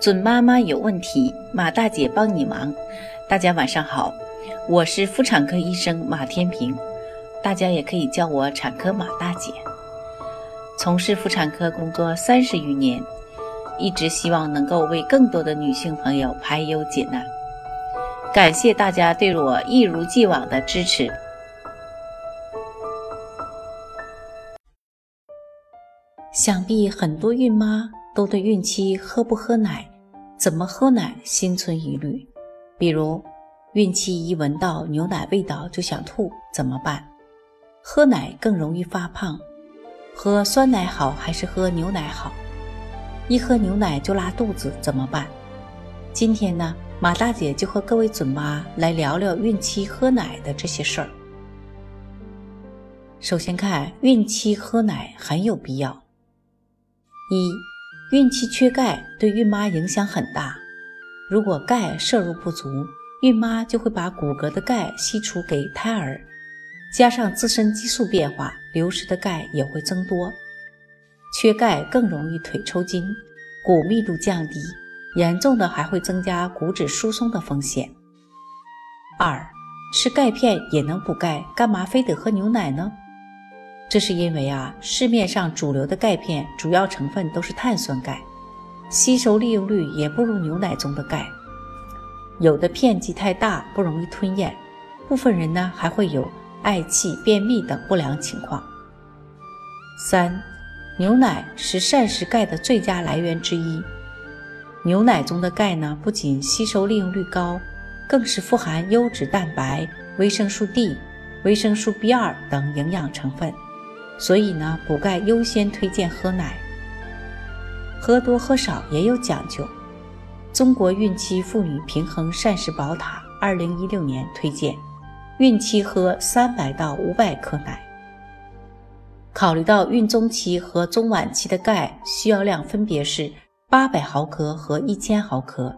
准妈妈有问题，马大姐帮你忙。大家晚上好，我是妇产科医生马天平，大家也可以叫我产科马大姐。从事妇产科工作三十余年，一直希望能够为更多的女性朋友排忧解难。感谢大家对我一如既往的支持。想必很多孕妈都对孕期喝不喝奶、怎么喝奶心存疑虑。比如，孕期一闻到牛奶味道就想吐，怎么办？喝奶更容易发胖，喝酸奶好还是喝牛奶好？一喝牛奶就拉肚子，怎么办？今天呢，马大姐就和各位准妈来聊聊孕期喝奶的这些事儿。首先看孕期喝奶很有必要。一，孕期缺钙对孕妈影响很大。如果钙摄入不足，孕妈就会把骨骼的钙析出给胎儿，加上自身激素变化，流失的钙也会增多。缺钙更容易腿抽筋，骨密度降低，严重的还会增加骨质疏松的风险。二，吃钙片也能补钙，干嘛非得喝牛奶呢？这是因为啊，市面上主流的钙片主要成分都是碳酸钙，吸收利用率也不如牛奶中的钙。有的片剂太大，不容易吞咽，部分人呢还会有嗳气、便秘等不良情况。三，牛奶是膳食钙的最佳来源之一。牛奶中的钙呢，不仅吸收利用率高，更是富含优质蛋白、维生素 D、维生素 B2 等营养成分。所以呢，补钙优先推荐喝奶，喝多喝少也有讲究。中国孕期妇女平衡膳食宝塔二零一六年推荐，孕期喝三百到五百克奶。考虑到孕中期和中晚期的钙需要量分别是八百毫克和一千毫克，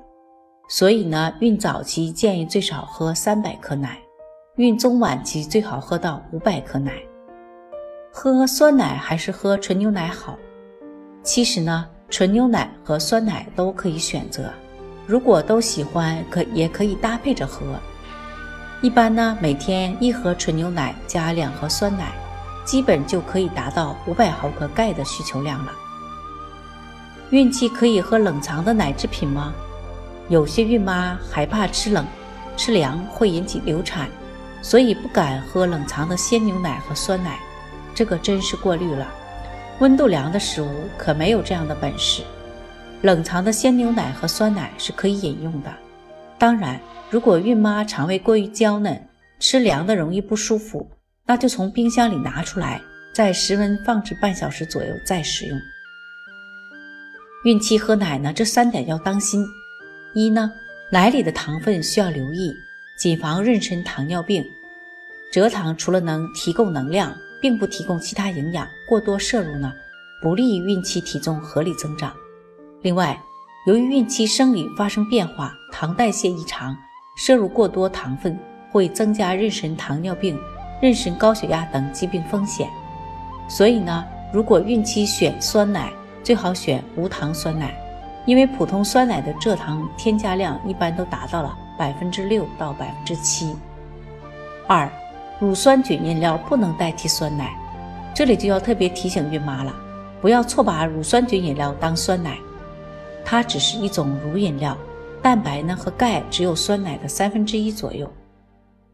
所以呢，孕早期建议最少喝三百克奶，孕中晚期最好喝到五百克奶。喝酸奶还是喝纯牛奶好？其实呢，纯牛奶和酸奶都可以选择。如果都喜欢，可也可以搭配着喝。一般呢，每天一盒纯牛奶加两盒酸奶，基本就可以达到五百毫克钙的需求量了。孕期可以喝冷藏的奶制品吗？有些孕妈害怕吃冷、吃凉会引起流产，所以不敢喝冷藏的鲜牛奶和酸奶。这个真是过滤了，温度凉的食物可没有这样的本事。冷藏的鲜牛奶和酸奶是可以饮用的。当然，如果孕妈肠胃过于娇嫩，吃凉的容易不舒服，那就从冰箱里拿出来，在室温放置半小时左右再食用。孕期喝奶呢，这三点要当心：一呢，奶里的糖分需要留意，谨防妊娠糖尿病。蔗糖除了能提供能量，并不提供其他营养，过多摄入呢，不利于孕期体重合理增长。另外，由于孕期生理发生变化，糖代谢异常，摄入过多糖分会增加妊娠糖尿病、妊娠高血压等疾病风险。所以呢，如果孕期选酸奶，最好选无糖酸奶，因为普通酸奶的蔗糖添加量一般都达到了百分之六到百分之七。二。乳酸菌饮料不能代替酸奶，这里就要特别提醒孕妈了，不要错把乳酸菌饮料当酸奶，它只是一种乳饮料，蛋白呢和钙只有酸奶的三分之一左右，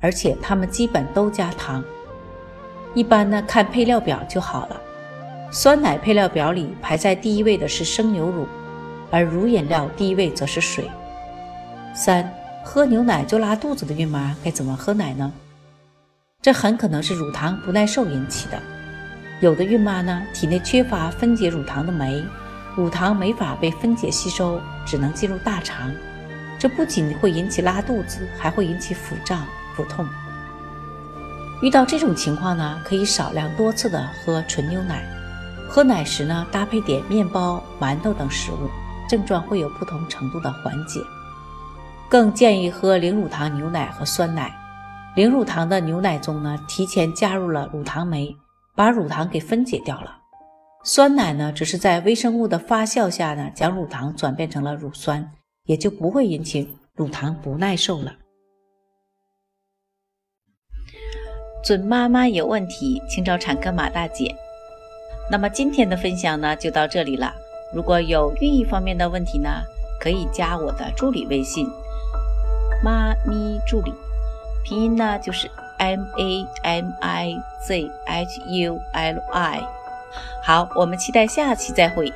而且它们基本都加糖，一般呢看配料表就好了。酸奶配料表里排在第一位的是生牛乳，而乳饮料第一位则是水。三，喝牛奶就拉肚子的孕妈该怎么喝奶呢？这很可能是乳糖不耐受引起的。有的孕妈呢，体内缺乏分解乳糖的酶，乳糖没法被分解吸收，只能进入大肠。这不仅会引起拉肚子，还会引起腹胀、腹痛。遇到这种情况呢，可以少量多次的喝纯牛奶。喝奶时呢，搭配点面包、馒头等食物，症状会有不同程度的缓解。更建议喝零乳糖牛奶和酸奶。零乳糖的牛奶中呢，提前加入了乳糖酶，把乳糖给分解掉了。酸奶呢，只是在微生物的发酵下呢，将乳糖转变成了乳酸，也就不会引起乳糖不耐受了。准妈妈有问题，请找产科马大姐。那么今天的分享呢，就到这里了。如果有孕育方面的问题呢，可以加我的助理微信“妈咪助理”，拼音呢就是 M A M I Z H U L I。好，我们期待下期再会。